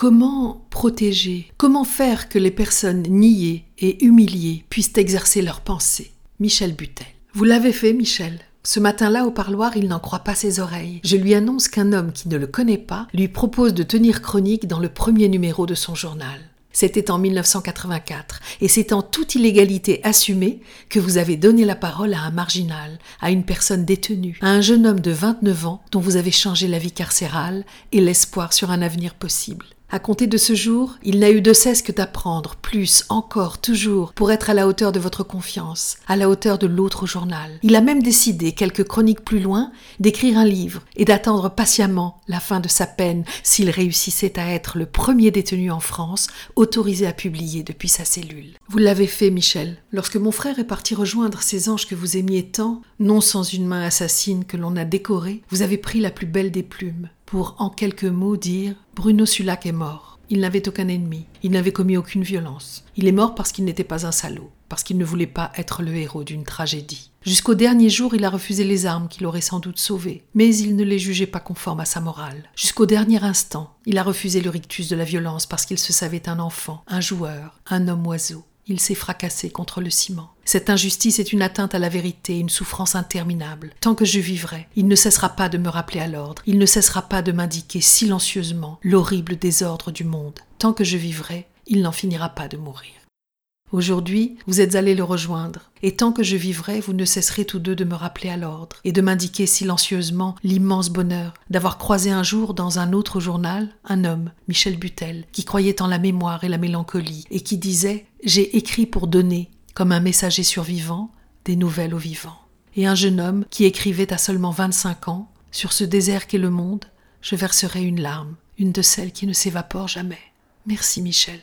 Comment protéger? Comment faire que les personnes niées et humiliées puissent exercer leurs pensées? Michel Butel. Vous l'avez fait, Michel ce matin-là, au parloir, il n'en croit pas ses oreilles. Je lui annonce qu'un homme qui ne le connaît pas lui propose de tenir chronique dans le premier numéro de son journal. C'était en 1984, et c'est en toute illégalité assumée que vous avez donné la parole à un marginal, à une personne détenue, à un jeune homme de 29 ans dont vous avez changé la vie carcérale et l'espoir sur un avenir possible. À compter de ce jour, il n'a eu de cesse que d'apprendre, plus, encore, toujours, pour être à la hauteur de votre confiance, à la hauteur de l'autre journal. Il a même décidé, quelques chroniques plus loin, d'écrire un livre et d'attendre patiemment la fin de sa peine s'il réussissait à être le premier détenu en France autorisé à publier depuis sa cellule. Vous l'avez fait, Michel. Lorsque mon frère est parti rejoindre ces anges que vous aimiez tant, non sans une main assassine que l'on a décorée, vous avez pris la plus belle des plumes pour en quelques mots dire Bruno Sulac est mort. Il n'avait aucun ennemi, il n'avait commis aucune violence. Il est mort parce qu'il n'était pas un salaud, parce qu'il ne voulait pas être le héros d'une tragédie. Jusqu'au dernier jour, il a refusé les armes qui l'auraient sans doute sauvé, mais il ne les jugeait pas conformes à sa morale. Jusqu'au dernier instant, il a refusé le rictus de la violence parce qu'il se savait un enfant, un joueur, un homme oiseau il s'est fracassé contre le ciment. Cette injustice est une atteinte à la vérité, une souffrance interminable. Tant que je vivrai, il ne cessera pas de me rappeler à l'ordre, il ne cessera pas de m'indiquer silencieusement l'horrible désordre du monde. Tant que je vivrai, il n'en finira pas de mourir. Aujourd'hui, vous êtes allés le rejoindre, et tant que je vivrai, vous ne cesserez tous deux de me rappeler à l'ordre, et de m'indiquer silencieusement l'immense bonheur d'avoir croisé un jour dans un autre journal un homme, Michel Butel, qui croyait en la mémoire et la mélancolie, et qui disait J'ai écrit pour donner, comme un messager survivant, des nouvelles aux vivants. Et un jeune homme qui écrivait à seulement 25 ans Sur ce désert qu'est le monde, je verserai une larme, une de celles qui ne s'évaporent jamais. Merci Michel.